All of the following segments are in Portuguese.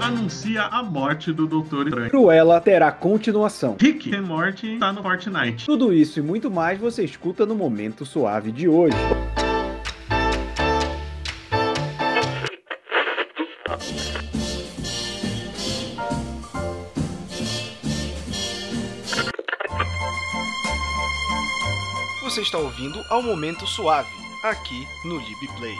anuncia a morte do Doutor Estranho. Cruella terá continuação. Rick tem morte tá no Fortnite. Tudo isso e muito mais você escuta no Momento Suave de hoje. Você está ouvindo ao Momento Suave, aqui no LibPlay.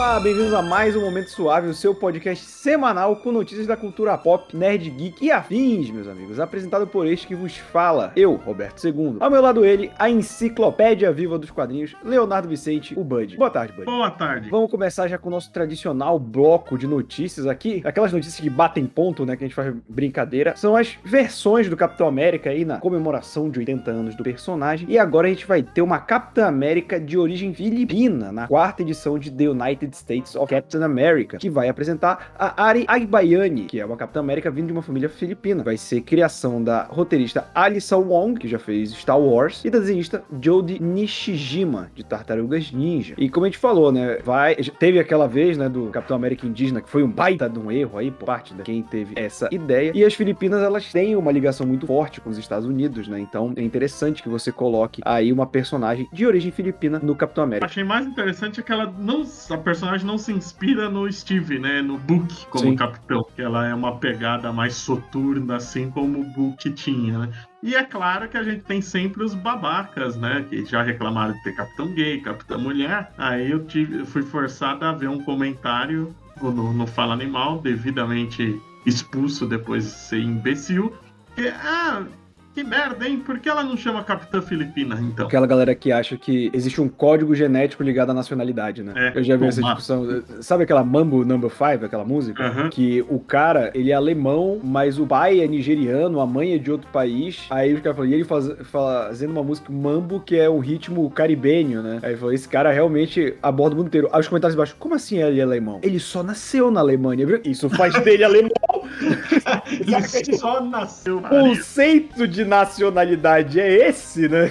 Olá, bem-vindos a mais um Momento Suave, o seu podcast semanal com notícias da cultura pop, nerd, geek e afins, meus amigos. Apresentado por este que vos fala, eu, Roberto II. Ao meu lado ele, a enciclopédia viva dos quadrinhos, Leonardo Vicente, o Bud. Boa tarde, Bud. Boa tarde. Vamos começar já com o nosso tradicional bloco de notícias aqui. Aquelas notícias que batem ponto, né? Que a gente faz brincadeira. São as versões do Capitão América aí na comemoração de 80 anos do personagem. E agora a gente vai ter uma Capitã América de origem filipina, na quarta edição de The United States of Captain America, que vai apresentar a Ari Agbayani, que é uma Capitã América vindo de uma família filipina. Vai ser criação da roteirista Alissa Wong, que já fez Star Wars, e da desenhista Jodie Nishijima, de Tartarugas Ninja. E como a gente falou, né, vai, teve aquela vez, né, do Capitão América indígena, que foi um baita de um erro aí por parte de quem teve essa ideia. E as Filipinas, elas têm uma ligação muito forte com os Estados Unidos, né? Então é interessante que você coloque aí uma personagem de origem filipina no Capitão América. Achei mais interessante é que ela não. A personagem não se inspira no Steve, né? No Book como Sim. capitão. Que ela é uma pegada mais soturna, assim como o Book tinha, né? E é claro que a gente tem sempre os babacas, né? Que já reclamaram de ter capitão gay, capitã mulher. Aí eu, tive, fui forçado a ver um comentário no, no Fala Animal, devidamente expulso depois de ser imbecil. Que, ah, que merda, hein? Por que ela não chama Capitã Filipina, então? Aquela galera que acha que existe um código genético ligado à nacionalidade, né? É, eu já vi essa discussão. Sabe aquela Mambo Number 5, aquela música? Aham. Que o cara, ele é alemão, mas o pai é nigeriano, a mãe é de outro país. Aí os caras falam, e ele faz, fazendo uma música Mambo, que é um ritmo caribenho, né? Aí falou, esse cara realmente aborda o mundo inteiro. Aí os comentários embaixo, como assim ele é alemão? Ele só nasceu na Alemanha, viu? Isso faz dele alemão. Ele só nasceu conceito de nacionalidade é esse, né?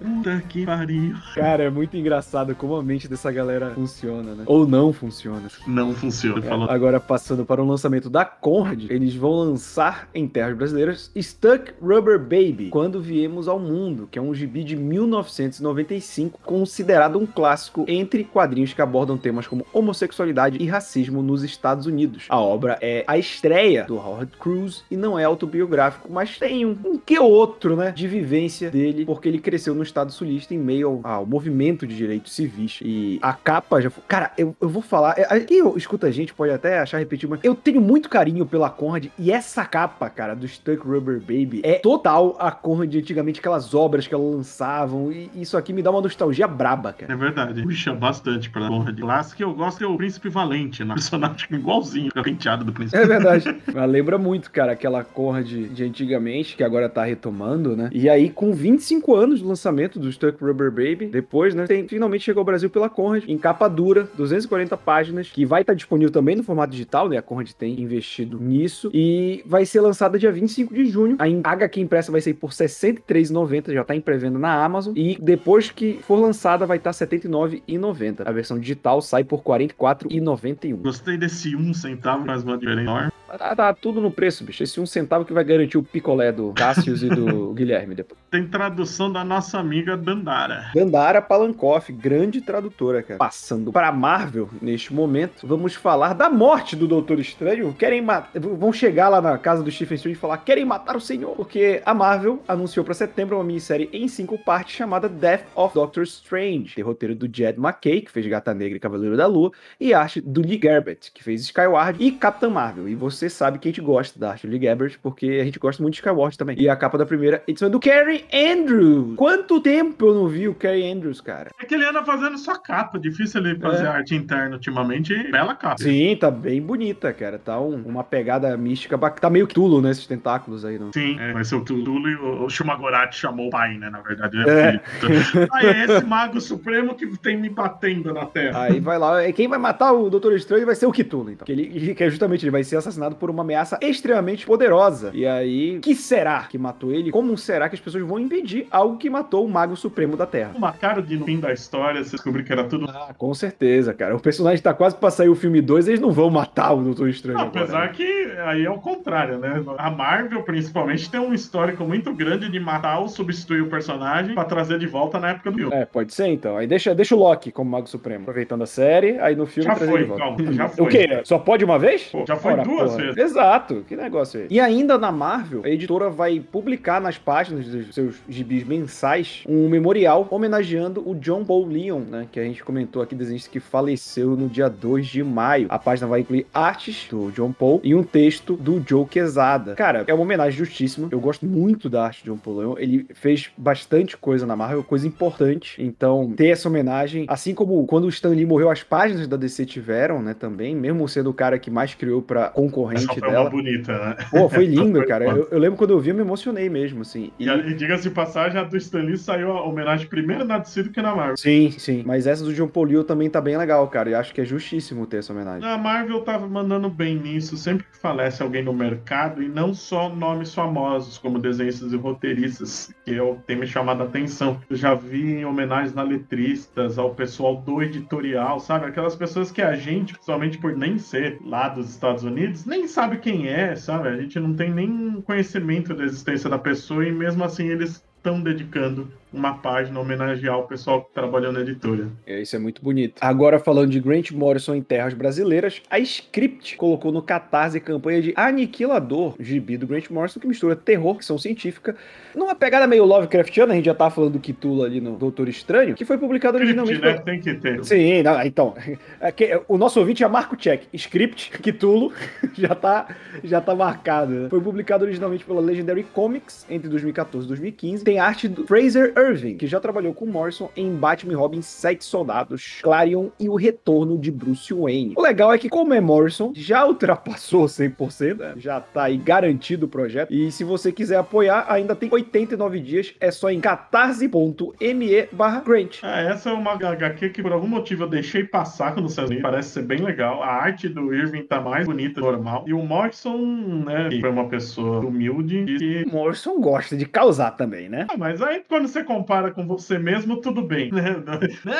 Puta que pariu. Cara, é muito engraçado como a mente dessa galera funciona, né? Ou não funciona. Não funciona. Falou. Agora, passando para o lançamento da Conrad, eles vão lançar em terras brasileiras Stuck Rubber Baby, Quando Viemos ao Mundo, que é um gibi de 1995, considerado um clássico entre quadrinhos que abordam temas como homossexualidade e racismo nos Estados Unidos. A obra é a estreia do Howard Cruz e não é autobiográfico, mas tem um, um que outro, né, de vivência dele, porque ele cresceu no estado sulista em meio ao, ao movimento de direitos civis. E a capa já foi... Cara, eu, eu vou falar... é, Quem escuta a gente pode até achar repetido, mas eu tenho muito carinho pela Conrad e essa capa, cara, do Stuck Rubber Baby é total a Conrad de antigamente, aquelas obras que ela lançavam e isso aqui me dá uma nostalgia braba, cara. É verdade. Puxa bastante pra honra de clássico. que eu gosto é o Príncipe Valente, né? Personagem igualzinho penteada do Príncipe É verdade. Mas lembra muito, cara, aquela Conrad de antigamente, que agora tá retomando, né? E aí, com 25 anos do lançamento do Stuck Rubber Baby, depois, né, tem, finalmente chegou ao Brasil pela Conrad, em capa dura, 240 páginas, que vai estar disponível também no formato digital, né? A Conrad tem investido nisso. E vai ser lançada dia 25 de junho. A HQ impressa vai sair por R$ 63,90, já tá em pré-venda na Amazon. E depois que for lançada, vai estar R$ 79,90. A versão digital sai por R$ 44,91. Gostei desse um centavo, mas uma diferença enorme. Tá, tá tudo no preço, bicho. Esse um centavo que vai garantir o picolé do Cassius e do Guilherme depois. Tem tradução da nossa amiga Dandara. Gandara Palankoff, grande tradutora, cara. Passando para Marvel, neste momento, vamos falar da morte do Doutor Estranho. Querem matar. Vão chegar lá na casa do Stephen Strange e falar: querem matar o Senhor. Porque a Marvel anunciou para setembro uma minissérie em cinco partes chamada Death of Doctor Strange. Tem roteiro do Jed McKay, que fez Gata Negra e Cavaleiro da Lua, e arte do Lee Gerbert, que fez Skyward e Capitã Marvel. E você sabe que a gente gosta da arte do Lee Gerbert, porque a gente gosta muito de Skyward também. E a capa da primeira edição é do Carrie Andrews. Quanto tempo eu não vi o Carrie Andrews, cara? É que ele anda fazendo só capa. Difícil ele fazer É. arte interna ultimamente. Bela capa. Sim, tá bem bonita, cara. Tá um- uma pegada mística. Tá meio Tulo, né? Esses tentáculos aí. Não? Sim, é, vai ser o Tulu e o, o Shumagorati chamou o pai, né? Na verdade, ele É. filho. Aí é esse mago supremo que tem me batendo na terra. Aí vai lá. Quem vai matar o Doutor Estranho vai ser o Cthulhu, então. Que, ele, que é justamente ele vai ser assassinado por uma ameaça ameaça extremamente poderosa. E aí, o que será que matou ele? Como será que as pessoas vão impedir algo que matou o Mago Supremo da Terra? Uma cara de no fim da história, você descobrir que era tudo. Ah, com certeza, cara. O personagem tá quase pra sair o filme 2, eles não vão matar o Doutor Estranho. Não, apesar agora, né? que aí é o contrário, né? A Marvel, principalmente, tem um histórico muito grande de matar ou substituir o personagem pra trazer de volta na época do filme. É, pode ser então. Aí deixa, deixa o Loki como Mago Supremo, aproveitando a série, aí no filme Já foi, de volta. calma, já foi. O quê? Só pode uma vez? Pô, já foi Ora, duas porra. vezes. Exato, que negócio é? E ainda na Marvel, a editora vai publicar nas páginas dos seus gibis mensais um memorial homenageando o John Paul Leon, né? Que a gente comentou aqui, desenhista que faleceu no dia 2 de maio. A página vai incluir artes do John Paul e um texto do Joe Quesada. Cara, é uma homenagem justíssima. Eu gosto muito da arte de John Paul Leon. Ele fez bastante coisa na Marvel, coisa importante. Então, ter essa homenagem, assim como quando o Stan Lee morreu, as páginas da DC tiveram, né? Também, mesmo sendo o cara que mais criou pra concorrente foi bonita, né? Pô, foi lindo, cara. Eu, eu lembro quando eu vi, eu me emocionei mesmo, assim. E, e diga-se de passagem, a do Stan Lee saiu a homenagem primeiro na DC do que na Marvel. Sim, sim. Mas essa do John Paul Leon também tá bem legal, cara. E acho que é justíssimo ter essa homenagem. A Marvel tava mandando bem nisso, sempre que falece alguém no mercado, e não só nomes famosos, como desenhistas e roteiristas, que eu tenho me chamado a atenção. Eu já vi homenagens na letristas, ao pessoal do editorial, sabe? Aquelas pessoas que a gente, principalmente por nem ser lá dos Estados Unidos, nem sabe quem é, sabe? A gente não tem nem conhecimento da existência da pessoa, e mesmo assim eles estão dedicando uma página homenagear o pessoal que trabalhou na editora. É, Isso é muito bonito. Agora, falando de Grant Morrison em terras brasileiras, a Script colocou no Catarse campanha de Aniquilador, gibi do Grant Morrison, que mistura terror, ficção científica, numa pegada meio Lovecraftiana, a gente já tá falando do Cthulhu ali no Doutor Estranho, que foi publicado originalmente Script, pela- né? Tem que ter. Sim, não, então. é o nosso ouvinte é Marco Check. Script, Cthulhu, já tá, já tá marcado. né? Foi publicado originalmente pela Legendary Comics entre 2014 e 2015. Tem arte do Fraser Irving, que já trabalhou com Morrison em Batman e Robin Sete Soldados, Clarion e o Retorno de Bruce Wayne. O legal é que, como é Morrison, já ultrapassou 100%, né? já tá aí garantido o projeto. E se você quiser apoiar, ainda tem 89 dias. É só em catarse.me barra Grant. Ah, essa é uma HQ que por algum motivo eu deixei passar quando saiu. Parece ser bem legal. A arte do Irving tá mais bonita do normal. E o Morrison, né, que foi uma pessoa humilde e. Morrison gosta de causar também, né? Ah, mas aí quando você compara com você mesmo, tudo bem, né?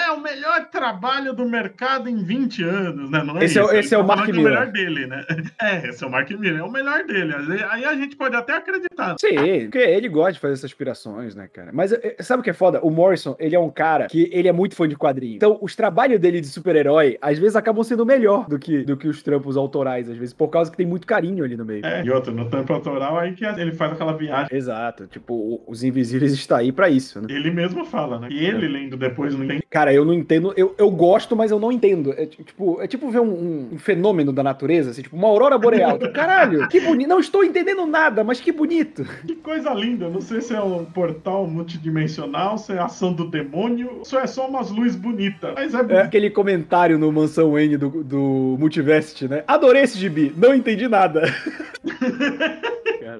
É o melhor trabalho do mercado em 20 anos, né? Não é Esse é o- isso. esse é o tá Mark é o Miller. melhor dele, né? É, esse é o Mark Miller, é o melhor dele. Aí a gente pode até acreditar. Sim, porque ele gosta de fazer essas aspirações, né, cara? Mas eh, sabe o que é foda? O Morrison, ele é um cara que ele é muito fã de quadrinho. Então, os trabalhos dele de super-herói, às vezes, acabam sendo melhor do que, do que os trampos autorais, às vezes, por causa que tem muito carinho ali no meio. É, e outro, no tempo autoral, aí que ele faz aquela viagem. Exato. Tipo, os Invisíveis está aí pra isso, né? Ele mesmo fala, né? E ele lendo depois não entende. Cara, eu não entendo. Eu, eu gosto, mas eu não entendo. É ti- tipo, é tipo ver um, um- um fenômeno da natureza, assim, tipo, uma aurora boreal. Tipo, Caralho, que bonito. Não estou entendendo nada, mas que bonito. Que coisa linda. Não sei se é um portal multidimensional, se é ação do demônio, se é só umas luzes bonitas. Mas é É aquele comentário no Mansão N do, do Multivest, né? Adorei esse gibi, não entendi nada.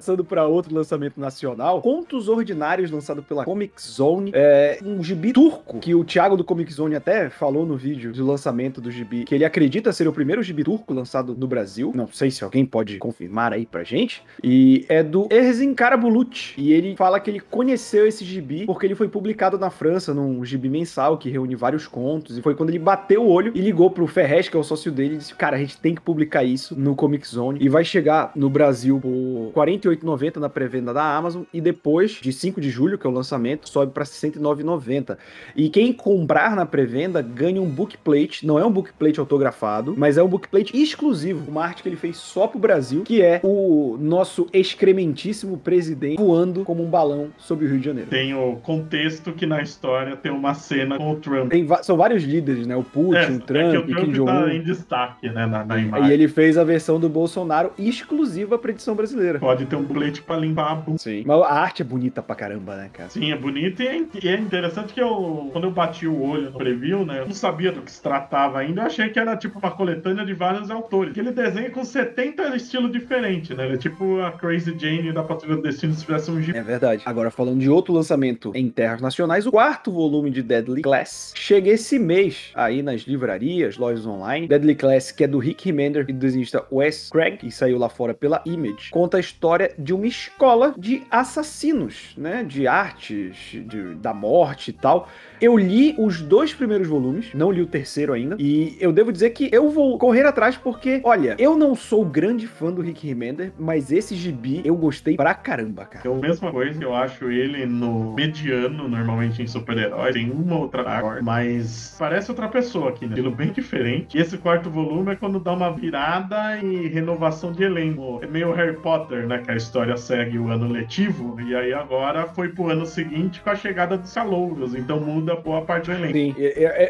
Passando para outro lançamento nacional, Contos Ordinários, lançado pela Comic Zone, é um gibi turco, que o Thiago do Comic Zone até falou no vídeo do lançamento do gibi, que ele acredita ser o primeiro gibi turco lançado no Brasil. Não sei se alguém pode confirmar aí pra gente. E é do Erzin Karabulut. E ele fala que ele conheceu esse gibi porque ele foi publicado na França num gibi mensal que reúne vários contos. E foi quando ele bateu o olho e ligou pro Ferrez, que é o sócio dele, e disse: Cara, a gente tem que publicar isso no Comic Zone. E vai chegar no Brasil por 48 28,90 na pré-venda da Amazon e depois de 5 de julho, que é o lançamento, sobe para 69,90. E quem comprar na pré-venda ganha um bookplate, não é um bookplate autografado, mas é um bookplate exclusivo, uma arte que ele fez só pro Brasil, que é o nosso excrementíssimo presidente voando como um balão sobre o Rio de Janeiro. Tem o contexto que na história tem uma cena com o Trump. são vários líderes, né? O Putin, é, o Trump, é o Trump Kim tá Jong-un. Tá em destaque, né, na, na imagem. E ele fez a versão do Bolsonaro exclusiva para edição brasileira. Pode ter um bulete pra limpar a bunda. Sim. Mas a arte é bonita pra caramba, né, cara? Sim, é bonito e é, e é interessante que eu, quando eu bati o olho no preview, né, eu não sabia do que se tratava ainda, eu achei que era tipo uma coletânea de vários autores. Que ele desenha com 70 estilos diferentes, né? Ele é tipo a Crazy Jane da Patrulha do Destino se tivesse um gibi. É verdade. Agora, falando de outro lançamento em terras nacionais, o quarto volume de Deadly Class chega esse mês aí nas livrarias, lojas online. Deadly Class, que é do Rick Remender e do desenhista Wes Craig, que saiu lá fora pela Image, conta a história de uma escola de assassinos, né? De artes, de, da morte e tal. Eu li os dois primeiros volumes, não li o terceiro ainda, e eu devo dizer que eu vou correr atrás porque, olha, eu não sou grande fã do Rick Remender, mas esse gibi eu gostei pra caramba, cara. É a mesma coisa, eu acho ele no mediano, normalmente em super-herói, tem uma outra cor, mas parece outra pessoa aqui, né? Estilo bem diferente. E esse quarto volume é quando dá uma virada e renovação de elenco. É meio Harry Potter, né? Que a história segue o ano letivo, e aí agora foi pro ano seguinte com a chegada dos calouros, então muda boa parte do elenco. Sim,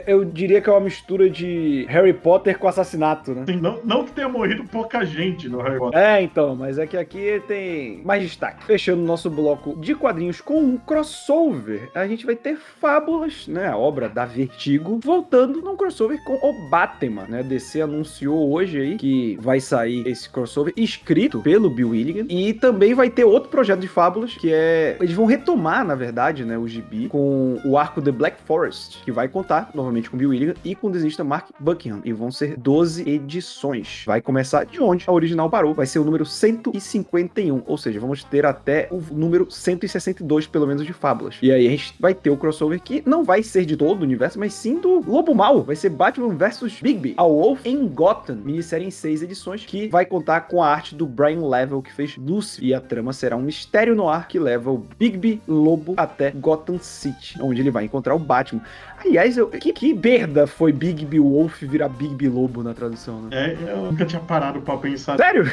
eu, diria que é uma mistura de Harry Potter com assassinato, né? Assim, não, não que tenha morrido pouca gente no Harry Potter. É, então, mas é que aqui tem mais destaque. Fechando o nosso bloco de quadrinhos com um crossover, a gente vai ter Fábulas, né, a obra da Vertigo, voltando num crossover com o Batman, né? DC anunciou hoje aí que vai sair esse crossover escrito pelo Bill Willigan e também vai ter outro projeto de Fábulas que é eles vão retomar, na verdade, né, o gibi com o arco The Black Forest, que vai contar novamente com Bill Willigan e com o desenhista Mark Buckingham e vão ser 12 edições. Vai começar de onde a original parou, vai ser o número 151, ou seja, vamos ter até o número 162 pelo menos de Fábulas. E aí a gente vai ter o crossover que não vai ser de todo o universo, mas sim do Lobo Mal. Vai ser Batman vs Bigby, a Wolf em Gotham, minissérie em seis edições que vai contar com a arte do Brian Level que fez E a trama será um mistério no ar que leva o Bigby Lobo até Gotham City, onde ele vai encontrar o Batman. Aliás, eu- que, que merda foi Bigby Wolf virar Bigby Lobo na tradução, né? É, eu nunca tinha parado pra pensar. Sério?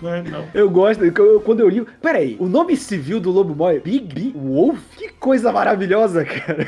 Né? Não. Eu gosto, eu- quando eu li. Peraí, o nome civil do Lobo Mal é Bigby Wolf? Que coisa maravilhosa, cara.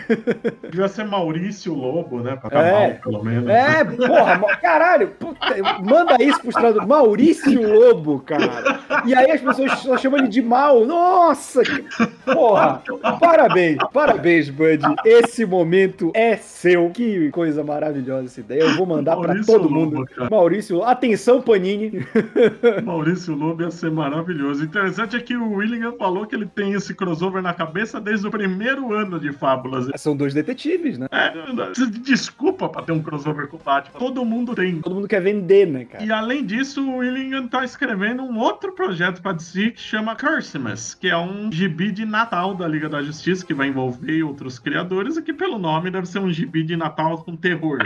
Devia ser Maurício Lobo, né? Pra dar É. pelo menos. É, porra, caralho, puta, manda isso pros tradutores. Maurício Lobo, cara. E aí as pessoas só chamam ele de mal. Nossa, que- porra. Parabéns, parabéns, Bud. Esse momento é seu. Que coisa maravilhosa essa ideia. Eu vou mandar pra Maurício todo mundo. Maurício, atenção, Panini. Maurício Lobo ia ser maravilhoso. Interessante é que o William falou que ele tem esse crossover na cabeça desde o primeiro ano de Fábulas. São dois detetives, né? É, desculpa pra ter um crossover com o Batman. Todo mundo tem. Todo mundo quer vender, né, cara? E além disso, o Willingham tá escrevendo um outro projeto pra DC que chama Cursimus, que é um gibi de Natal da Liga da Justiça, que vai envolver outros criadores, e que pelo nome deve ser um gibi de Natal com terror.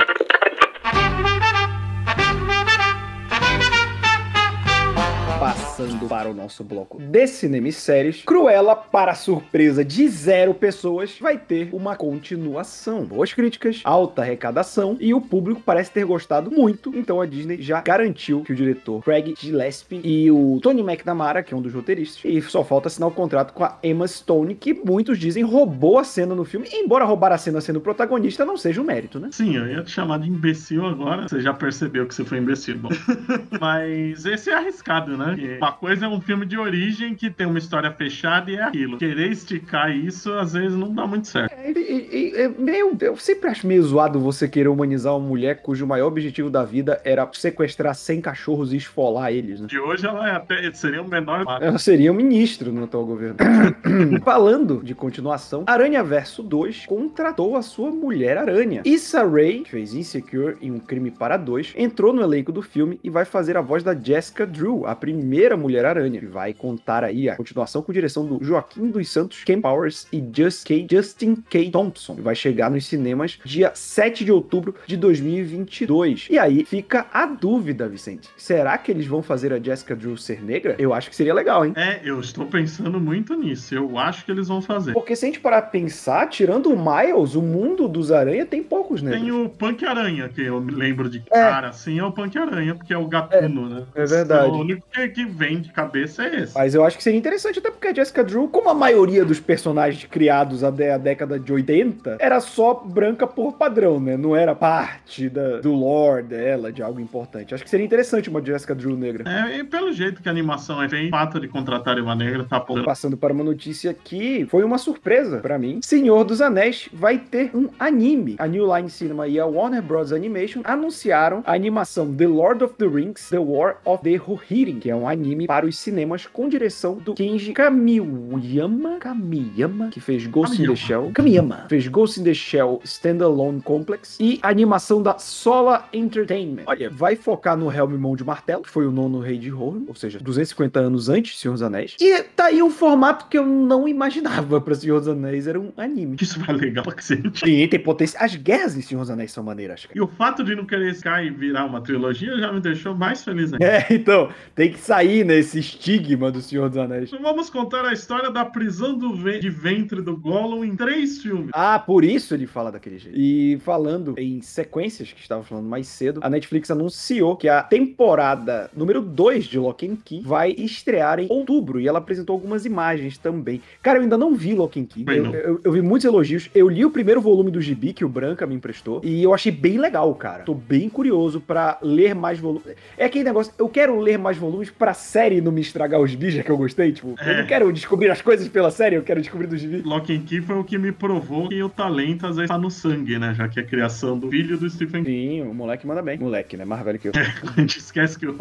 Passando para o nosso bloco de cinema e séries, Cruella, para surpresa de zero pessoas, vai ter uma continuação. Boas críticas, alta arrecadação e o público parece ter gostado muito. Então a Disney já garantiu que o diretor Craig Gillespie e o Tony McNamara, que é um dos roteiristas, e só falta assinar o contrato com a Emma Stone, que muitos dizem roubou a cena no filme. Embora roubar a cena sendo protagonista não seja um mérito, né? Sim, eu ia te chamar de imbecil agora. Você já percebeu que você foi imbecil. Bom. Mas esse é arriscado, né? Porque Uma coisa é um filme de origem que tem uma história fechada e é aquilo. Querer esticar isso, às vezes, não dá muito certo. É, e- é meio, eu sempre acho meio zoado você querer humanizar uma mulher cujo maior objetivo da vida era sequestrar 100 cachorros e esfolar eles, né? De hoje ela é até seria o menor. Ela seria um ministro no atual governo. Falando de continuação, Aranha Verso 2 contratou a sua mulher aranha. Issa Rae, que fez Insecure em Um Crime para Dois, entrou no elenco do filme e vai fazer a voz da Jessica Drew, a primeira mulher aranha. Que vai contar aí a continuação com direção do Joaquim dos Santos, Ken Powers e Just K, Justin K. Thompson. Vai chegar nos cinemas dia 7 de outubro de 2022. E aí fica a dúvida, Vicente. Será que eles vão fazer a Jessica Drew ser negra? Eu acho que seria legal, hein? É, eu estou pensando muito nisso. Eu acho que eles vão fazer. Porque se a gente parar pra pensar, tirando o Miles, o mundo dos aranha tem poucos negros. Tem o Punk Aranha, que eu me lembro de É. cara assim, é o Punk Aranha, porque é o gatuno, né? é verdade. É o único que, que vem vem de cabeça é esse. Mas eu acho que seria interessante, até porque a Jessica Drew, como a maioria dos personagens criados até a década de 80, era só branca por padrão, né? Não era parte da, do lore dela, de algo importante. Acho que seria interessante uma Jessica Drew negra. É, e pelo jeito que a animação é bem, o fato de contratar uma negra tá apontando. Passando para uma notícia que foi uma surpresa para mim. Senhor dos Anéis vai ter um anime. A New Line Cinema e a Warner Bros. Animation anunciaram a animação The Lord of the Rings, The War of the Rohirrim, que é um anime para os cinemas com direção do Kenji Kamiyama, Kamiyama, que fez Ghost in the Kamiyama. Shell, Kamiyama, fez Ghost in the Shell Standalone Complex e a animação da Sola Entertainment. Olha, vai focar no Helm Mão de Martelo, que foi o nono rei de Rohan, ou seja, 250 anos antes de Senhor dos Anéis. E tá aí um formato que eu não imaginava para Senhor dos Anéis, era um anime. Isso vai legal pra cacete. Sim, tem potência. As guerras em Senhor dos Anéis são maneiras, cara. E o fato de não querer Sky virar uma trilogia já me deixou mais feliz ainda. É, então, tem que sair nesse estigma do Senhor dos Anéis. Vamos contar a história da prisão do ve- de ventre do Gollum em três filmes. Ah, por isso ele fala daquele jeito. E falando em sequências, que estava falando mais cedo, a Netflix anunciou que a temporada número 2 de Lock and Key vai estrear em outubro. E ela apresentou algumas imagens também. Cara, eu ainda não vi Lock and Key. Eu, eu- eu vi muitos elogios. Eu li o primeiro volume do Gibi que o Branca me emprestou. E eu achei bem legal, cara. Tô bem curioso pra ler mais volumes. É aquele negócio, eu quero ler mais volumes pra série não me estragar os bichos que eu gostei. Tipo, eu É. não quero descobrir as coisas pela série, eu quero descobrir do Gibi. Lock and Key foi o que me provou que o talento às vezes tá no sangue, né? Já que é a criação do filho do Stephen King. Sim, o moleque manda bem. Moleque, né? Mais velho que eu. A gente esquece que o,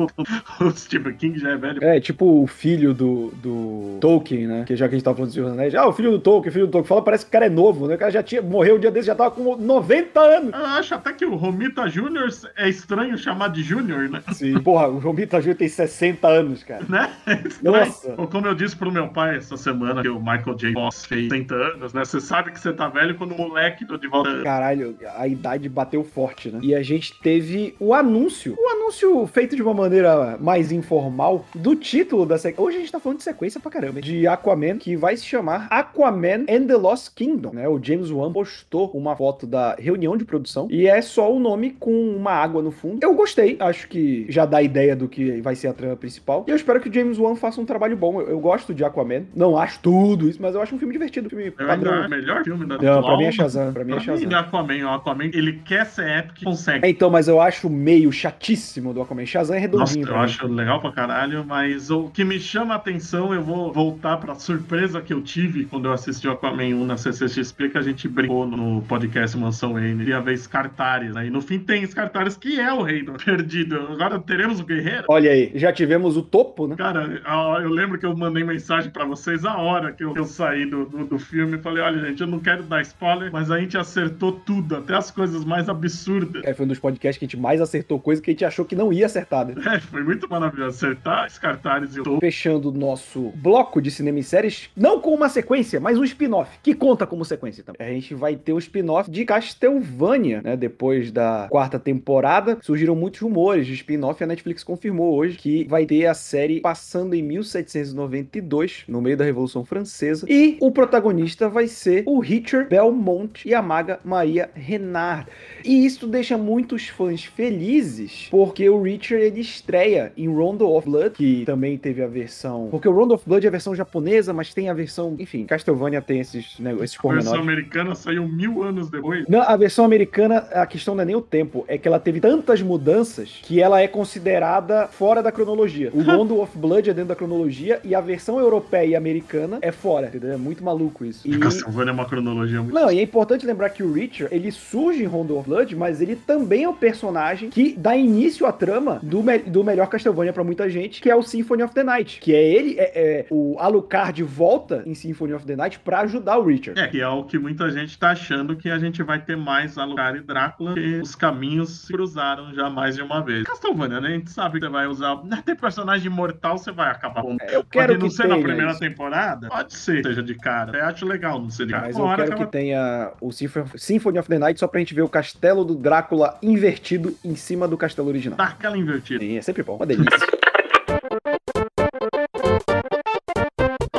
o Stephen King já é velho. É, tipo o filho do, do Tolkien, né? Que já que a gente tava falando dos Anéis. Ah, o filho do Tolkien, filho do Tolkien. Fala, parece que o cara é novo, né? O cara já tinha, morreu um dia desse, já tava com 90 anos. Eu acho até que o Romita Jr. é estranho chamar de Júnior, né? Sim. Porra, o Vitor Júnior tem 60 anos, cara. né? Nossa. Ou como eu disse pro meu pai essa semana, que o Michael J. Fox fez 60 anos, né? Você sabe que você tá velho quando o moleque do de volta. Caralho, a idade bateu forte, né? E a gente teve o anúncio. O anúncio feito de uma maneira mais informal do título da sequência. Hoje a gente tá falando de sequência pra caramba. De Aquaman, que vai se chamar Aquaman and the Lost Kingdom, né? O James Wan postou uma foto da reunião de produção e é só o nome com uma água no fundo. Eu gostei, acho que já dá ideia do que vai ser a trama principal. E eu espero que o James Wan faça um trabalho bom. Eu, eu gosto de Aquaman. Não acho tudo isso, mas eu acho um filme divertido. Um filme Eu ainda é padrão. o melhor filme da Não, pra mim é Shazam. Pra mim é Pra mim, Shazam. Aquaman, o Aquaman, ele quer ser épico, consegue. É, então, mas eu acho meio chatíssimo do Aquaman. Shazam é Nossa, redondinho. eu pra mim. acho legal pra caralho, mas o que me chama a atenção, eu vou voltar pra surpresa que eu tive quando eu assisti o Aquaman 1 na CCXP, que a gente brincou no podcast Mansão Wayne. Ia ver Scartares, né? E no fim tem Scartares, que é o reino perdido. Agora teremos o guerreiro. Olha aí, já tivemos o topo, né? Cara, eu lembro que eu mandei mensagem pra vocês a hora que eu, eu saí do, do, do filme. Falei, olha, gente, eu não quero dar spoiler, mas a gente acertou tudo, até as coisas mais absurdas. É, foi um dos podcasts que a gente mais acertou coisa que a gente achou que não ia acertar, né? É, foi muito maravilhoso acertar Scartares e o. Fechando o nosso bloco de cinema e séries, não com uma sequência, mas um spin-off, que conta como sequência também. A gente vai ter o spin-off de Castlevania, né? Depois da quarta temporada, surgiram muitos rumores de spin-off e a Netflix confirmou hoje que vai ter a série passando em 1792, no meio da Revolução Francesa, e o protagonista vai ser o Richard Belmont e a maga Maria Renard. E isso deixa muitos fãs felizes, porque o Richard ele estreia em Rondo of Blood, que também teve a versão. Porque o Rondo of Blood é a versão japonesa, mas tem a versão. Enfim, Castlevania tem esses, né, esses A versão americana saiu mil anos depois. Não, a versão americana, a questão não é nem o tempo, é que ela teve tantas mudanças que ela é considerada fora da cronologia. O Rondo of Blood é dentro da cronologia e a versão europeia e americana é fora, entendeu? É muito maluco isso. E... Castlevania é uma cronologia muito. Não, e é importante lembrar que o Richard, ele surge em Rondo of Blood, mas ele também é o personagem que dá início à trama do, me- do melhor Castlevania pra muita gente, que é o Symphony of the Night. Que é ele, é, é- o Alucard volta em Symphony of the Night pra ajudar o Richard. É, que é o que muita gente tá achando que a gente vai ter mais Alucard e Drácula, que os caminhos se cruzaram já mais de uma vez. Castlevania, né? A gente sabe que você vai usar. Até personagem imortal você vai acabar com. É, Eu quero Pode não que ser na primeira isso. temporada? Pode ser, seja de cara. Eu acho legal não ser de cara. Mas eu quero que tenha o Symph- Symphony of the Night só pra gente ver o castelo do Drácula invertido em cima do castelo original. Dá aquela invertida. Sim, é sempre bom. Uma delícia.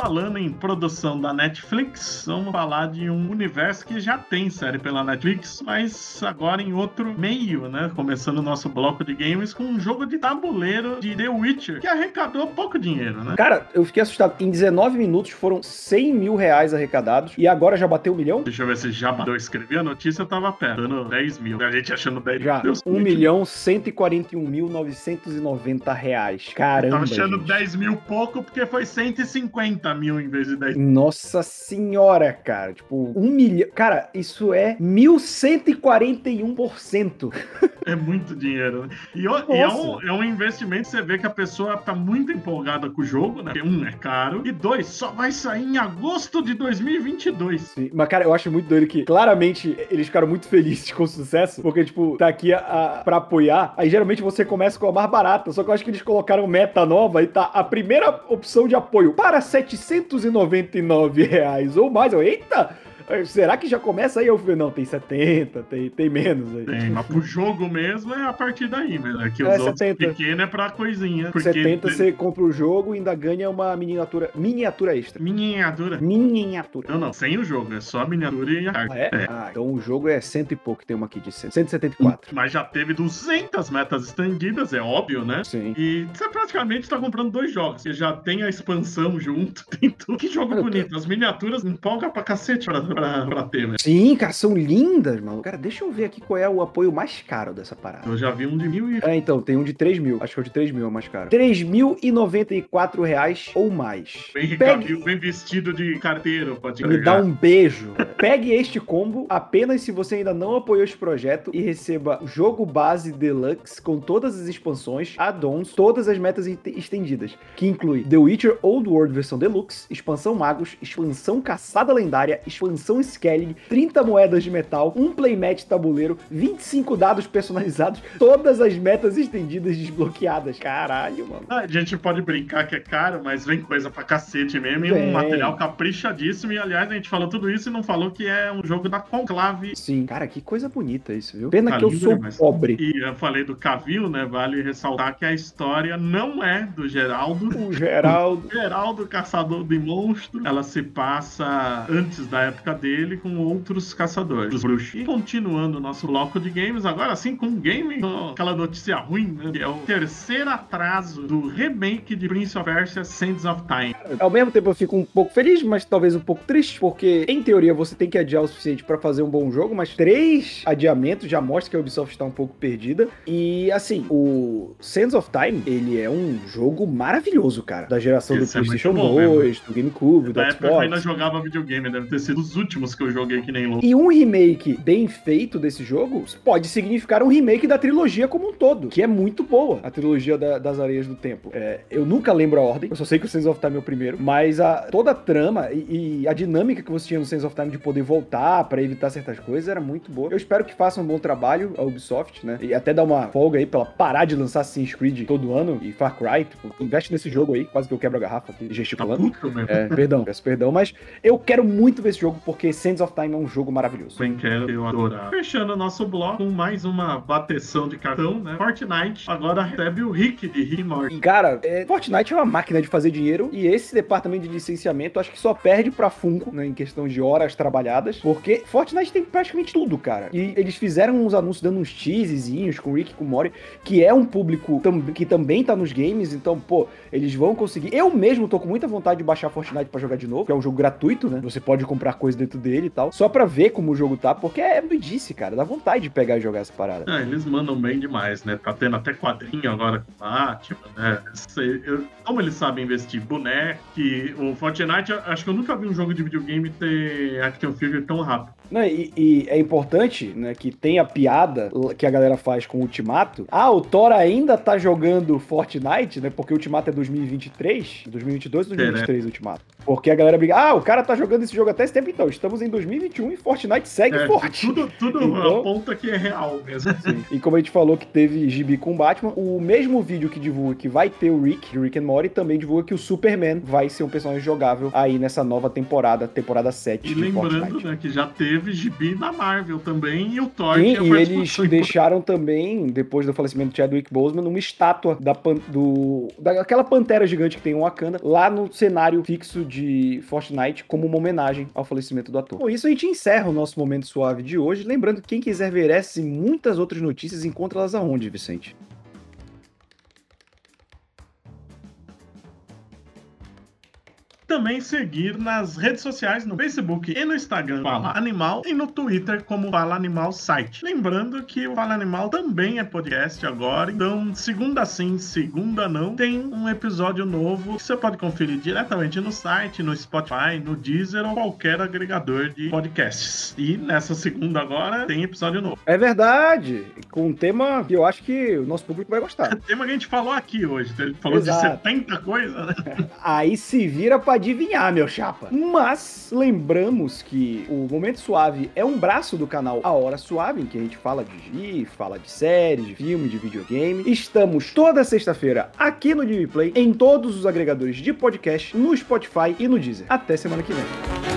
falando em produção da Netflix, vamos falar de um universo que já tem série pela Netflix, mas agora em outro meio, né? Começando o nosso bloco de games com um jogo de tabuleiro de The Witcher, que arrecadou pouco dinheiro, né? Cara, eu fiquei assustado. Em 19 minutos foram 100 mil reais arrecadados e agora já bateu um milhão? Deixa eu ver se já bateu. Eu escrevi a notícia, eu tava perto, dando 10 mil. A gente achando 10 Já, mil. 1 milhão 141 mil 990 reais. Caramba, Tava achando gente. 10 mil pouco porque foi 150 mil em vez de 10 mil. Nossa senhora, cara. Tipo, um milhão. Cara, isso é 1141%. É muito dinheiro, né? E, e é, um, é um investimento, você vê que a pessoa tá muito empolgada com o jogo, né? Porque, um, é caro. E dois, só vai sair em agosto de 2022. Sim, Mas, cara, eu acho muito doido que claramente eles ficaram muito felizes com o sucesso, porque, tipo, tá aqui a, a, pra apoiar. Aí geralmente você começa com a mais barata, só que eu acho que eles colocaram meta nova e tá a primeira opção de apoio para 799 reais ou mais. Eu, eita! Será que já começa aí? Eu falei, não, tem 70, tem, tem menos aí. Tem, mas pro jogo mesmo é a partir daí, mesmo. É que os É, outros 70. pequenos é pra coisinha. Porque 70 você compra o jogo e ainda ganha uma miniatura, miniatura extra. Miniatura. Miniatura. Não, não, sem o jogo, é só a miniatura e a arte. Ah, é? Ah, então o jogo é cento e pouco, tem uma aqui de 100, 174. Mas já teve 200 metas estendidas, é óbvio, né? Sim. E você praticamente tá comprando dois jogos. Você já tem a expansão junto, tem tudo. Que jogo Cara, bonito. As miniaturas empolga pra cacete pra, pra, pra ter, né? Sim, cara, são lindas, mano. Cara, deixa eu ver aqui qual é o apoio mais caro dessa parada. Eu já vi um de mil e. É, então, tem um de 3 mil. Acho que é o de 3 mil é o mais caro. 3.094 reais ou mais. Bem, Pegue, bem vestido de carteiro, pode me dá um beijo. Pegue este combo apenas se você ainda não apoiou este projeto e receba o jogo base deluxe com todas as expansões, add-ons, todas as metas est- estendidas, que inclui The Witcher Old World versão deluxe, expansão Magos, expansão Caçada Lendária, expansão Skellig, 30 moedas de metal, um playmat tabuleiro, 25 dados personalizados, todas as metas estendidas desbloqueadas. Caralho, mano. A gente pode brincar que é caro, mas vem coisa pra cacete mesmo. E um material caprichadíssimo. E aliás, a gente falou tudo isso e não falou que é um jogo da Conclave. Sim, cara, que coisa bonita isso, viu? Pena Tá que eu sou demais. pobre. E eu falei do Cavil, né? Vale ressaltar que a história não é do Geraldo. O Geraldo. Geraldo, caçador de monstros, ela se passa antes da época dele com outros caçadores, os bruxos. E continuando o nosso bloco de games, agora sim com um game, com aquela notícia ruim, né? Que é o terceiro atraso do remake de Prince of Persia Sands of Time. Ao mesmo tempo eu fico um pouco feliz, mas talvez um pouco triste, porque em teoria você tem que adiar o suficiente pra fazer um bom jogo, mas três adiamentos já mostra que a Ubisoft está um pouco perdida. E assim, o Sands of Time, ele é um jogo maravilhoso, cara. Da geração Esse do é PlayStation muito bom 2, do GameCube, do Na época eu ainda Xbox. jogava videogame, deve ter sido os últimos que eu joguei que nem louco. E um remake bem feito desse jogo pode significar um remake da trilogia como um todo, que é muito boa, a trilogia da- das Areias do Tempo. É, eu nunca lembro a ordem, eu só sei que o Sands of Time é o primeiro, mas a, toda a trama e, e a dinâmica que você tinha no Sands of Time de poder voltar pra evitar certas coisas era muito boa. Eu espero que faça um bom trabalho a Ubisoft, né? E até dar uma folga aí pra ela parar de lançar Assassin's Creed todo ano e Far Cry, tipo, investe nesse jogo aí, quase que eu quebro a garrafa aqui, Tá gesticulando. puto mesmo. É, perdão, peço perdão, mas eu quero muito ver esse jogo porque Sands of Time é um jogo maravilhoso. Bem quero, eu adorar. Fechando o nosso bloco com mais uma bateção de cartão, né? Fortnite agora recebe o Rick de Rick Morty. E, cara, é, Fortnite é uma máquina de fazer dinheiro e esse departamento de licenciamento acho que só perde pra Funko, né, em questão de horas trabalhadas, porque Fortnite tem praticamente tudo, cara. E eles fizeram uns anúncios dando uns teasezinhos com o Rick e com o Mori, que é um público tam- que também tá nos games, então, pô, eles vão conseguir. Eu mesmo tô com muita vontade de baixar Fortnite pra jogar de novo, que é um jogo gratuito, né? Você pode comprar coisa dentro dele e tal, só pra ver como o jogo tá, porque é doidice, cara. Dá vontade de pegar e jogar essa parada. Ah, eles mandam bem demais, né? Tá tendo até quadrinho agora com Batman, né? Eu- como eles sabem investir boneco, o Fortnite, acho que eu nunca vi um jogo de videogame ter action figure tão rápido. Não, e, e é importante, né, que tem a piada que a galera faz com o Ultimato. Ah, o Thor ainda tá jogando Fortnite, né? Porque o Ultimato é 2023, 2022 ou 2023 o Ultimato. Porque a galera briga, ah, o cara tá jogando esse jogo até esse tempo, então. Estamos em 2021 e Fortnite segue É, forte. tudo tudo Então- aponta que é real mesmo. Sim. E como a gente falou que teve gibi com o Batman, o mesmo vídeo que divulga que vai ter o Rick, de Rick and Morty, também divulga que o Superman vai ser um personagem jogável aí nessa nova temporada, temporada 7 E de lembrando Fortnite. né, que já teve teve gibi da Marvel também e o Thor Sim, tinha e eles deixaram também, depois do falecimento de Chadwick Boseman, uma estátua da, pan- do, daquela pantera gigante que tem em Wakanda, lá no cenário fixo de Fortnite, como uma homenagem ao falecimento do ator. Com isso, a gente encerra o nosso Momento Suave de hoje. Lembrando que quem quiser ver essas e muitas outras notícias, encontra elas aonde, Vicente? Também seguir nas redes sociais, no Facebook e no Instagram, Fala Animal, e no Twitter como Fala Animal Site. Lembrando que o Fala Animal também é podcast agora, então segunda sim, segunda não, tem um episódio novo que você pode conferir diretamente no site, no Spotify, no Deezer ou qualquer agregador de podcasts. E nessa segunda agora tem episódio novo. É verdade, com um tema que eu acho que o nosso público vai gostar. Tema que a gente falou aqui hoje, a gente falou Exato. de 70 coisas, né? Aí se vira pra adivinhar, meu chapa. Mas lembramos que o Momento Suave é um braço do canal A Hora Suave, em que a gente fala de gi, fala de séries, de filme, de videogame. Estamos toda sexta-feira aqui no Play, em todos os agregadores de podcast, no Spotify e no Deezer. Até semana que vem.